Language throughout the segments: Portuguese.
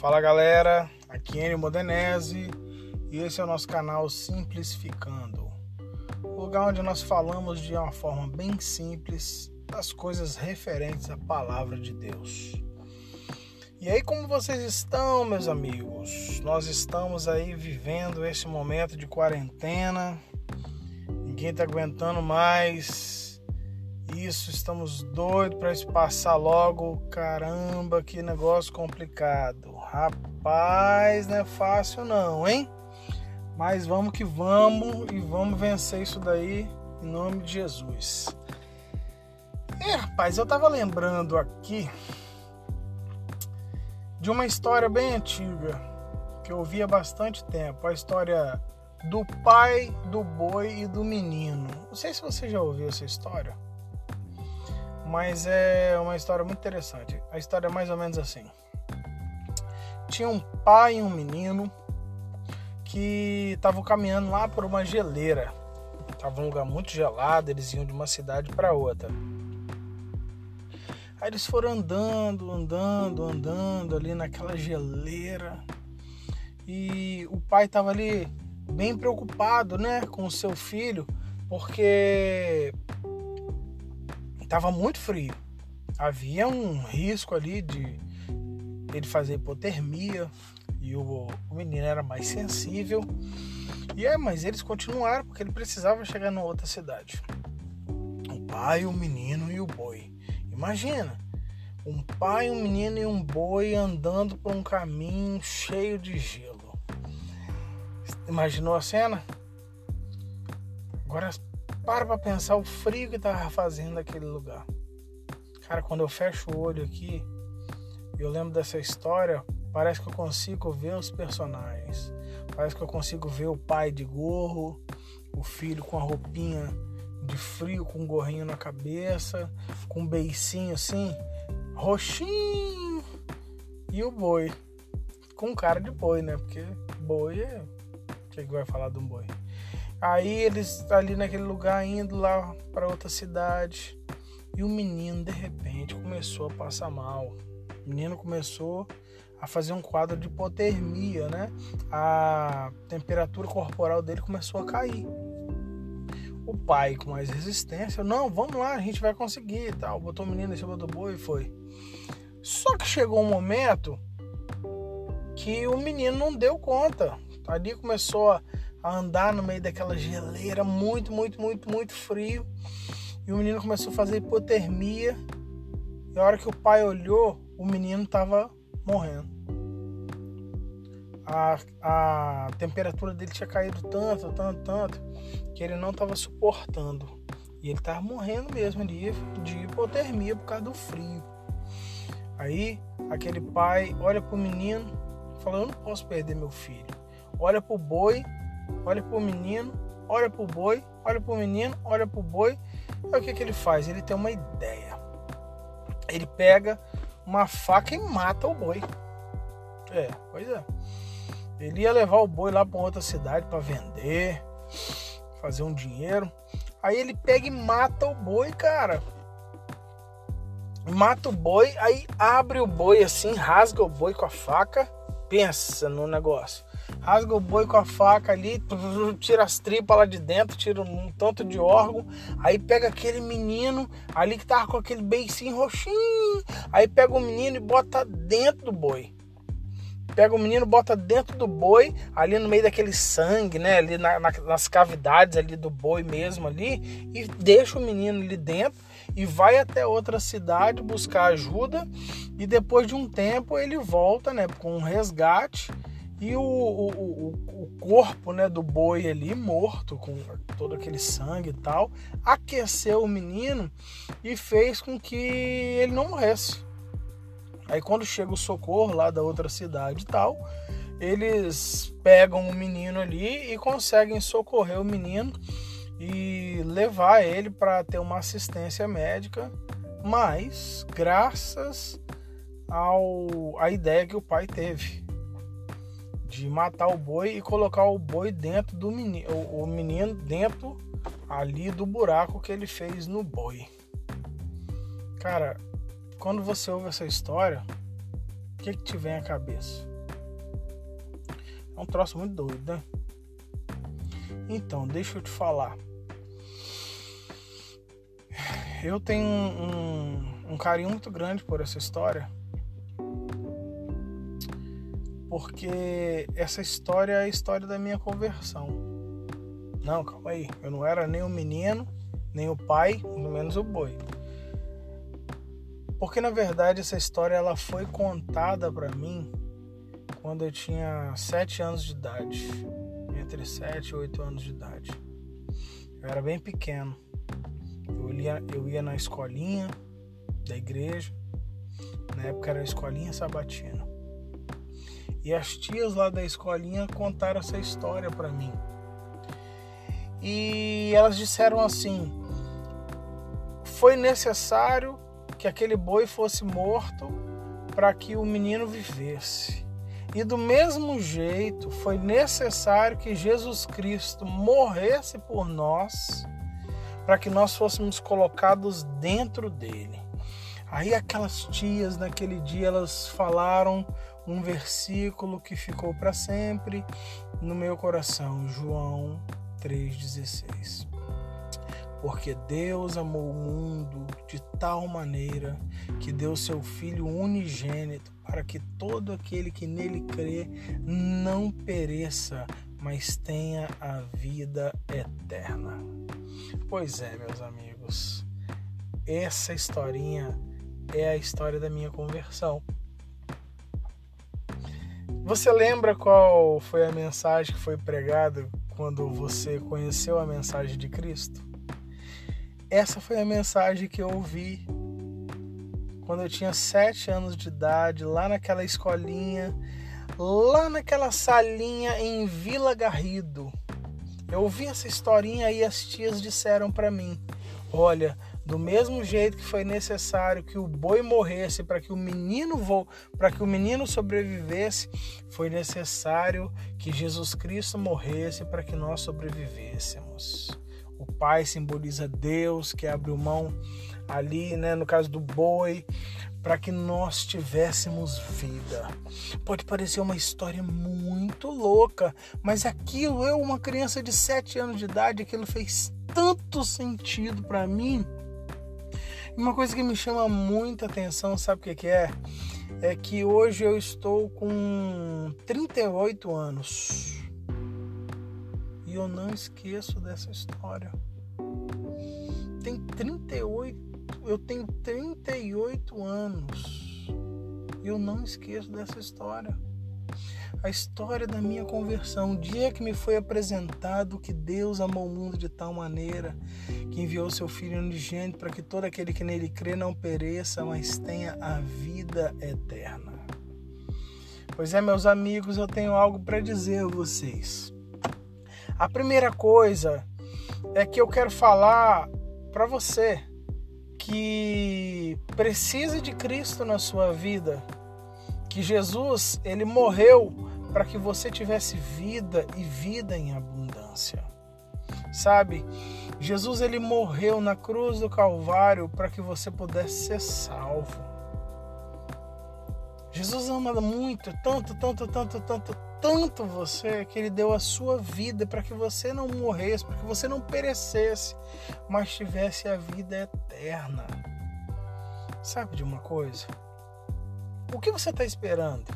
Fala galera, aqui é Enio Modenese e esse é o nosso canal Simplificando, lugar onde nós falamos de uma forma bem simples das coisas referentes à palavra de Deus. E aí, como vocês estão, meus amigos? Nós estamos aí vivendo esse momento de quarentena, ninguém tá aguentando mais isso, estamos doidos para isso passar logo. Caramba, que negócio complicado. Rapaz, não é fácil não, hein? Mas vamos que vamos e vamos vencer isso daí em nome de Jesus. É, rapaz, eu tava lembrando aqui de uma história bem antiga que eu ouvi há bastante tempo, a história do pai do boi e do menino. Não sei se você já ouviu essa história mas é uma história muito interessante. A história é mais ou menos assim: tinha um pai e um menino que estavam caminhando lá por uma geleira. Tava um lugar muito gelado, eles iam de uma cidade para outra. Aí eles foram andando, andando, andando ali naquela geleira. E o pai estava ali bem preocupado, né, com o seu filho, porque estava muito frio. Havia um risco ali de ele fazer hipotermia e o, o menino era mais sensível. E é, mas eles continuaram porque ele precisava chegar na outra cidade. O pai, o menino e o boi. Imagina, um pai, um menino e um boi andando por um caminho cheio de gelo. Imaginou a cena? Agora para pra pensar o frio que tava fazendo naquele lugar. Cara, quando eu fecho o olho aqui, eu lembro dessa história, parece que eu consigo ver os personagens. Parece que eu consigo ver o pai de gorro, o filho com a roupinha de frio, com um gorrinho na cabeça, com um beicinho assim, roxinho. E o boi, com cara de boi, né? Porque boi é. O que, é que vai falar de um boi? Aí eles ali naquele lugar indo lá para outra cidade e o menino de repente começou a passar mal. O menino começou a fazer um quadro de hipotermia, né? A temperatura corporal dele começou a cair. O pai com mais resistência, não, vamos lá, a gente vai conseguir tal. Botou o menino em cima do boi e foi. Só que chegou um momento que o menino não deu conta. Ali começou a a andar no meio daquela geleira muito, muito, muito, muito frio. E o menino começou a fazer hipotermia. E a hora que o pai olhou, o menino estava morrendo. A, a temperatura dele tinha caído tanto, tanto, tanto, que ele não estava suportando. E ele estava morrendo mesmo de, de hipotermia por causa do frio. Aí aquele pai olha pro menino e fala: Eu não posso perder meu filho. Olha pro boi olha pro menino, olha pro boi, olha pro menino, olha pro boi. Aí o que, que ele faz? Ele tem uma ideia. Ele pega uma faca e mata o boi. É, pois é. Ele ia levar o boi lá para outra cidade para vender, fazer um dinheiro. Aí ele pega e mata o boi, cara. Mata o boi, aí abre o boi assim, rasga o boi com a faca. Pensa no negócio rasga o boi com a faca ali, tira as tripas lá de dentro, tira um tanto de órgão, aí pega aquele menino ali que tava com aquele beicinho roxinho, aí pega o menino e bota dentro do boi. Pega o menino, bota dentro do boi, ali no meio daquele sangue, né? Ali na, na, nas cavidades ali do boi mesmo ali, e deixa o menino ali dentro e vai até outra cidade buscar ajuda. E depois de um tempo ele volta, né? Com um resgate e o, o, o, o, corpo né, do boi ali, morto, com todo aquele sangue e tal, aqueceu o menino e fez com que ele não morresse. Aí quando chega o socorro lá da outra cidade e tal, eles pegam o menino ali e conseguem socorrer o menino e levar ele para ter uma assistência médica, mas graças ao a ideia que o pai teve de matar o boi e colocar o boi dentro do menino, o menino dentro ali do buraco que ele fez no boi. Cara, quando você ouve essa história, o que, que te vem à cabeça? É um troço muito doido, né? Então, deixa eu te falar. Eu tenho um, um, carinho muito grande por essa história. Porque essa história é a história da minha conversão. Não, calma aí. Eu não era nem o menino, nem o pai, muito menos o boi. Porque na verdade essa história ela foi contada para mim quando eu tinha sete anos de idade, entre sete e oito anos de idade. Eu era bem pequeno. Eu ia, eu ia na escolinha da igreja. Na época era a escolinha sabatina. E as tias lá da escolinha contaram essa história para mim. E elas disseram assim: foi necessário que aquele boi fosse morto para que o menino vivesse. E do mesmo jeito, foi necessário que Jesus Cristo morresse por nós para que nós fôssemos colocados dentro dele. Aí aquelas tias naquele dia elas falaram um versículo que ficou para sempre no meu coração, João 3:16. Porque Deus amou o mundo de tal maneira que deu seu filho unigênito para que todo aquele que nele crê não pereça, mas tenha a vida eterna. Pois é, meus amigos, essa historinha é a história da minha conversão. Você lembra qual foi a mensagem que foi pregada quando você conheceu a mensagem de Cristo? Essa foi a mensagem que eu ouvi quando eu tinha sete anos de idade, lá naquela escolinha, lá naquela salinha em Vila Garrido. Eu ouvi essa historinha e as tias disseram para mim: Olha, do mesmo jeito que foi necessário que o boi morresse para que o menino vo... para que o menino sobrevivesse, foi necessário que Jesus Cristo morresse para que nós sobrevivêssemos. O pai simboliza Deus que abriu mão ali, né, no caso do boi, para que nós tivéssemos vida. Pode parecer uma história muito louca, mas aquilo, eu, uma criança de 7 anos de idade, aquilo fez tanto sentido para mim. Uma coisa que me chama muita atenção, sabe o que, que é? É que hoje eu estou com 38 anos. E eu não esqueço dessa história. Tem 38 eu tenho 38 anos e eu não esqueço dessa história. A história da minha conversão, o dia que me foi apresentado que Deus amou o mundo de tal maneira que enviou seu Filho unigênito para que todo aquele que nele crê não pereça, mas tenha a vida eterna. Pois é, meus amigos, eu tenho algo para dizer a vocês. A primeira coisa é que eu quero falar para você que precisa de Cristo na sua vida, que Jesus, ele morreu para que você tivesse vida e vida em abundância. Sabe? Jesus ele morreu na cruz do Calvário para que você pudesse ser salvo. Jesus ama muito, tanto, tanto, tanto, tanto, tanto você que ele deu a sua vida para que você não morresse, para que você não perecesse, mas tivesse a vida eterna. Sabe de uma coisa? O que você está esperando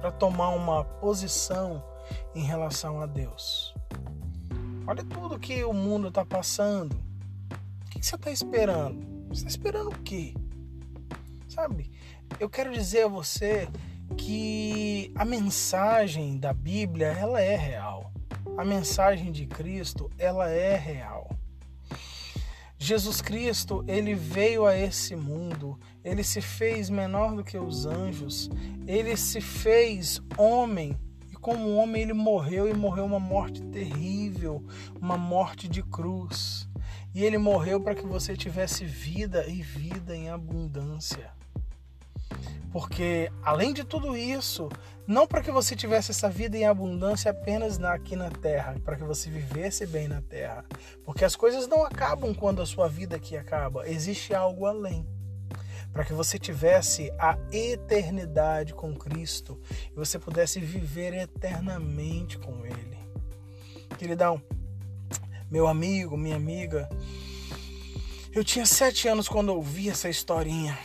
para tomar uma posição em relação a Deus? Olha tudo que o mundo está passando. O que você está esperando? Você está esperando o quê? Sabe? eu quero dizer a você que a mensagem da Bíblia ela é real. A mensagem de Cristo ela é real. Jesus Cristo, ele veio a esse mundo, ele se fez menor do que os anjos, ele se fez homem e como homem ele morreu e morreu uma morte terrível, uma morte de cruz. E ele morreu para que você tivesse vida e vida em abundância. Porque além de tudo isso, não para que você tivesse essa vida em abundância apenas aqui na terra, para que você vivesse bem na terra. Porque as coisas não acabam quando a sua vida aqui acaba, existe algo além. para que você tivesse a eternidade com Cristo e você pudesse viver eternamente com Ele. Queridão, meu amigo, minha amiga, eu tinha sete anos quando ouvi essa historinha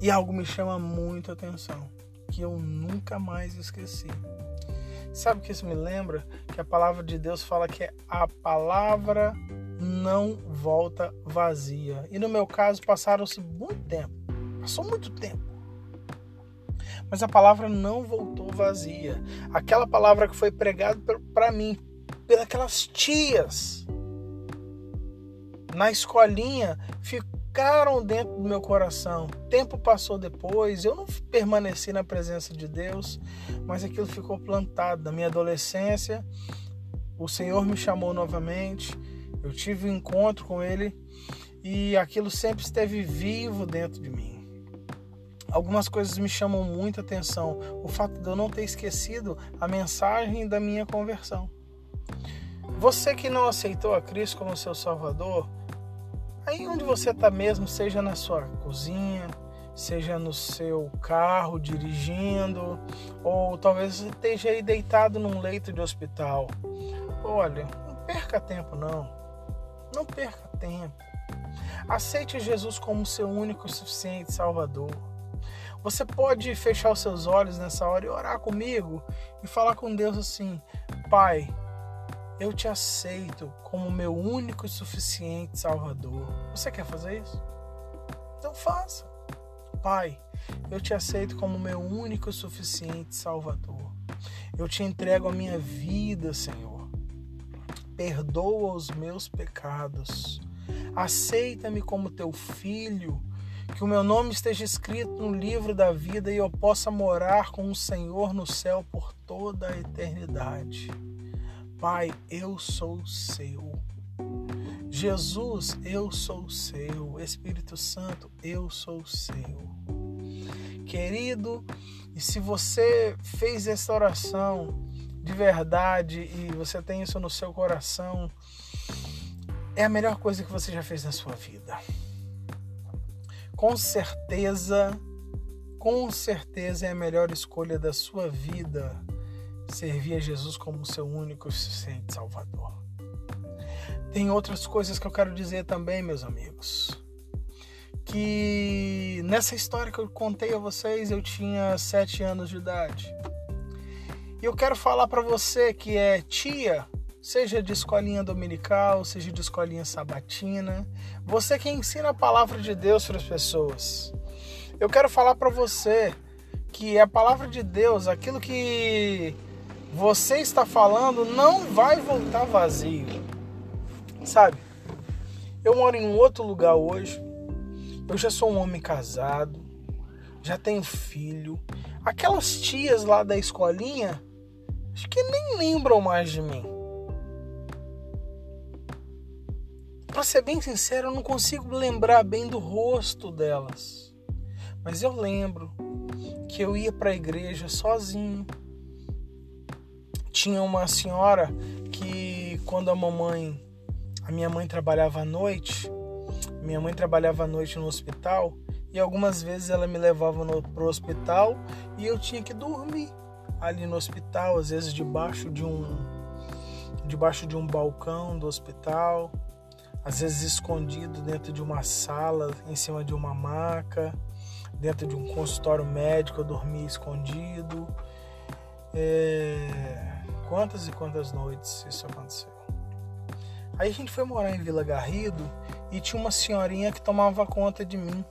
e algo me chama muito a atenção, que eu nunca mais esqueci. Sabe o que isso me lembra? Que a palavra de Deus fala que a palavra não volta vazia. E no meu caso passaram-se muito tempo. Passou muito tempo. Mas a palavra não voltou vazia. Aquela palavra que foi pregada para mim pelas tias na escolinha ficaram dentro do meu coração. Tempo passou depois, eu não permaneci na presença de Deus, mas aquilo ficou plantado na minha adolescência. O Senhor me chamou novamente, eu tive um encontro com Ele e aquilo sempre esteve vivo dentro de mim. Algumas coisas me chamam muita atenção. O fato de eu não ter esquecido a mensagem da minha conversão. Você que não aceitou a Cristo como seu Salvador, Aí onde você está mesmo, seja na sua cozinha, seja no seu carro dirigindo, ou talvez você esteja aí deitado num leito de hospital. Olha, não perca tempo não. Não perca tempo. Aceite Jesus como seu único e suficiente Salvador. Você pode fechar os seus olhos nessa hora e orar comigo e falar com Deus assim: Pai, eu te aceito como meu único e suficiente Salvador. Você quer fazer isso? Então faça. Pai, eu te aceito como meu único e suficiente Salvador. Eu te entrego a minha vida, Senhor. Perdoa os meus pecados. Aceita-me como teu filho. Que o meu nome esteja escrito no livro da vida e eu possa morar com o Senhor no céu por toda a eternidade. Pai, eu sou seu. Jesus, eu sou seu. Espírito Santo, eu sou seu. Querido, e se você fez essa oração de verdade e você tem isso no seu coração, é a melhor coisa que você já fez na sua vida. Com certeza, com certeza é a melhor escolha da sua vida servir a Jesus como seu único e suficiente Salvador. Tem outras coisas que eu quero dizer também, meus amigos. Que nessa história que eu contei a vocês, eu tinha sete anos de idade. E eu quero falar para você que é tia, seja de escolinha dominical, seja de escolinha sabatina, você que ensina a palavra de Deus para as pessoas. Eu quero falar para você que a palavra de Deus, aquilo que você está falando não vai voltar vazio. Sabe? Eu moro em um outro lugar hoje. Eu já sou um homem casado, já tenho filho. Aquelas tias lá da escolinha, acho que nem lembram mais de mim. Para ser bem sincero, eu não consigo lembrar bem do rosto delas. Mas eu lembro que eu ia para a igreja sozinho tinha uma senhora que quando a mamãe, a minha mãe trabalhava à noite, minha mãe trabalhava à noite no hospital e algumas vezes ela me levava no, pro hospital e eu tinha que dormir ali no hospital, às vezes debaixo de um debaixo de um balcão do hospital, às vezes escondido dentro de uma sala, em cima de uma maca, dentro de um consultório médico eu dormia escondido. É quantas e quantas noites isso aconteceu. Aí a gente foi morar em Vila Garrido e tinha uma senhorinha que tomava conta de mim,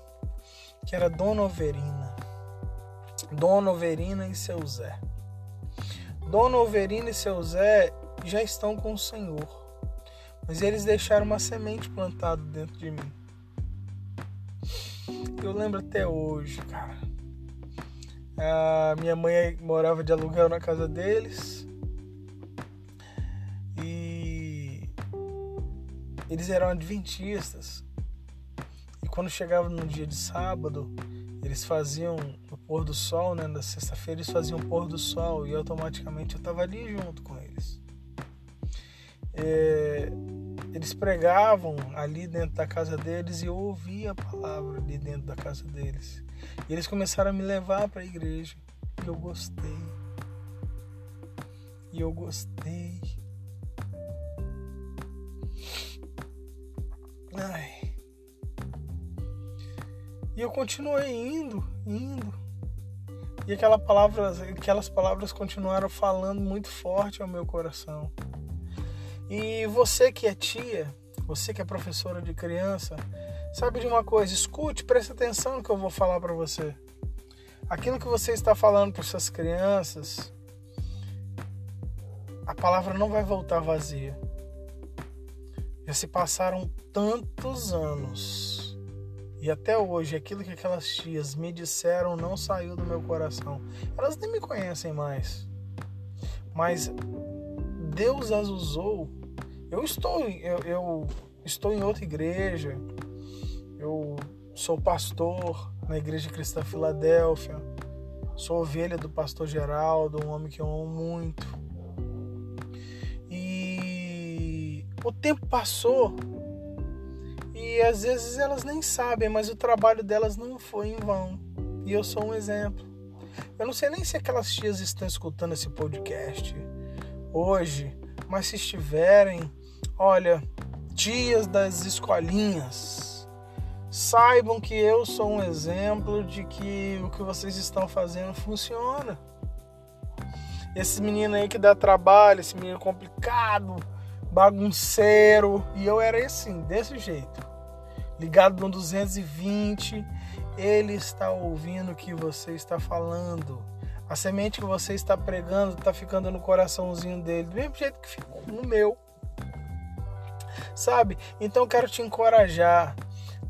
que era Dona Overina. Dona Overina e seu Zé. Dona Overina e seu Zé já estão com o Senhor, mas eles deixaram uma semente plantada dentro de mim. Eu lembro até hoje, cara. A minha mãe morava de aluguel na casa deles Eles eram adventistas. E quando chegava no dia de sábado, eles faziam o pôr do sol, né? Na sexta-feira eles faziam o pôr do sol e automaticamente eu estava ali junto com eles. É... eles pregavam ali dentro da casa deles e eu ouvia a palavra ali dentro da casa deles. E eles começaram a me levar para a igreja. E eu gostei. E eu gostei. Ai. E eu continuei indo, indo. E aquela palavra, aquelas palavras continuaram falando muito forte ao meu coração. E você que é tia, você que é professora de criança, sabe de uma coisa? Escute, preste atenção no que eu vou falar para você. Aquilo que você está falando para suas crianças, a palavra não vai voltar vazia. Já se passaram tantos anos e até hoje aquilo que aquelas tias me disseram não saiu do meu coração. Elas nem me conhecem mais. Mas Deus as usou eu estou, eu, eu estou em outra igreja. Eu sou pastor na Igreja Cristã Filadélfia. Sou ovelha do pastor Geraldo, um homem que eu amo muito. O tempo passou e às vezes elas nem sabem, mas o trabalho delas não foi em vão. E eu sou um exemplo. Eu não sei nem se aquelas tias estão escutando esse podcast hoje, mas se estiverem, Olha, dias das escolinhas, saibam que eu sou um exemplo de que o que vocês estão fazendo funciona. Esse menino aí que dá trabalho, esse menino complicado, bagunceiro, e eu era assim, desse jeito. Ligado no 220, ele está ouvindo o que você está falando. A semente que você está pregando está ficando no coraçãozinho dele, do mesmo jeito que ficou no meu sabe? Então eu quero te encorajar.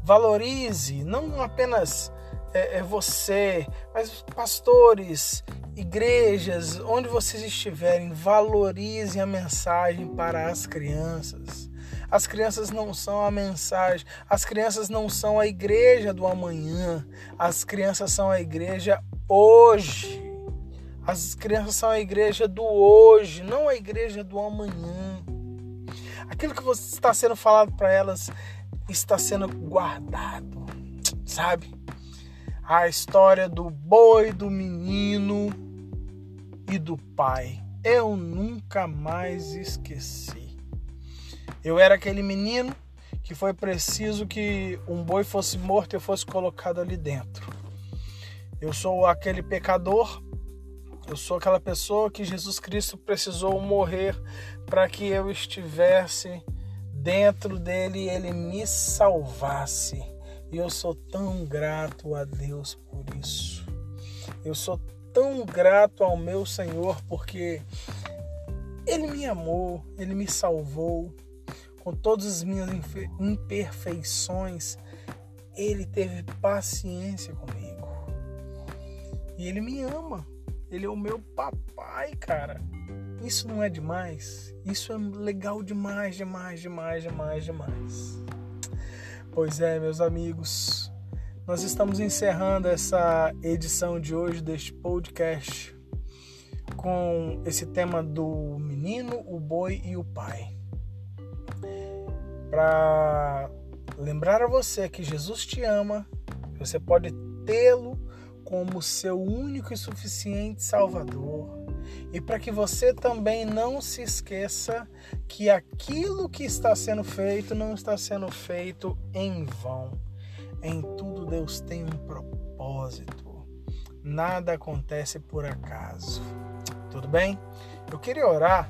Valorize não apenas é, é você, mas pastores, igrejas, onde vocês estiverem, valorizem a mensagem para as crianças. As crianças não são a mensagem, as crianças não são a igreja do amanhã, as crianças são a igreja hoje. As crianças são a igreja do hoje, não a igreja do amanhã. Aquilo que está sendo falado para elas está sendo guardado, sabe? A história do boi, do menino e do pai. Eu nunca mais esqueci. Eu era aquele menino que foi preciso que um boi fosse morto e eu fosse colocado ali dentro. Eu sou aquele pecador eu sou aquela pessoa que Jesus Cristo precisou morrer para que eu estivesse dentro dele e ele me salvasse. E eu sou tão grato a Deus por isso. Eu sou tão grato ao meu Senhor porque ele me amou, ele me salvou com todas as minhas imperfeições. Ele teve paciência comigo. E ele me ama. Ele é o meu papai, cara. Isso não é demais? Isso é legal demais, demais, demais, demais, demais. Pois é, meus amigos. Nós estamos encerrando essa edição de hoje deste podcast com esse tema do menino, o boi e o pai. Para lembrar a você que Jesus te ama, você pode tê-lo como seu único e suficiente Salvador. E para que você também não se esqueça que aquilo que está sendo feito não está sendo feito em vão. Em tudo Deus tem um propósito. Nada acontece por acaso. Tudo bem? Eu queria orar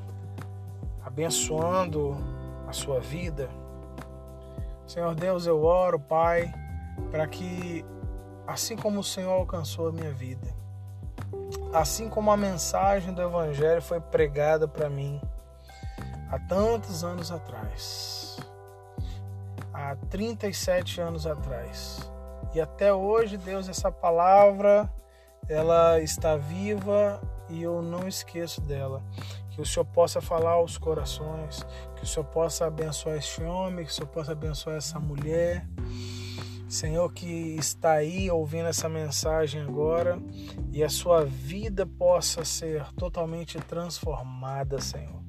abençoando a sua vida. Senhor Deus, eu oro, Pai, para que assim como o Senhor alcançou a minha vida, assim como a mensagem do Evangelho foi pregada para mim há tantos anos atrás, há 37 anos atrás, e até hoje, Deus, essa palavra ela está viva e eu não esqueço dela. Que o Senhor possa falar aos corações, que o Senhor possa abençoar este homem, que o Senhor possa abençoar essa mulher Senhor, que está aí ouvindo essa mensagem agora e a sua vida possa ser totalmente transformada, Senhor.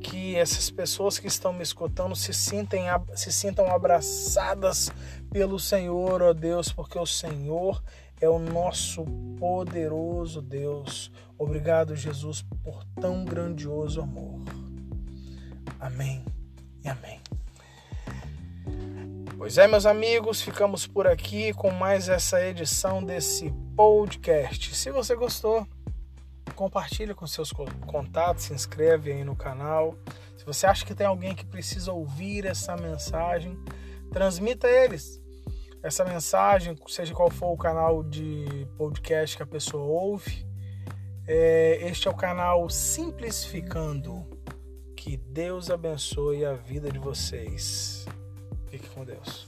Que essas pessoas que estão me escutando se, sintem, se sintam abraçadas pelo Senhor, ó Deus, porque o Senhor é o nosso poderoso Deus. Obrigado, Jesus, por tão grandioso amor. Amém e amém. Pois é, meus amigos, ficamos por aqui com mais essa edição desse podcast. Se você gostou, compartilha com seus contatos, se inscreve aí no canal. Se você acha que tem alguém que precisa ouvir essa mensagem, transmita eles essa mensagem, seja qual for o canal de podcast que a pessoa ouve. É, este é o canal Simplificando. Que Deus abençoe a vida de vocês. Fique com Deus.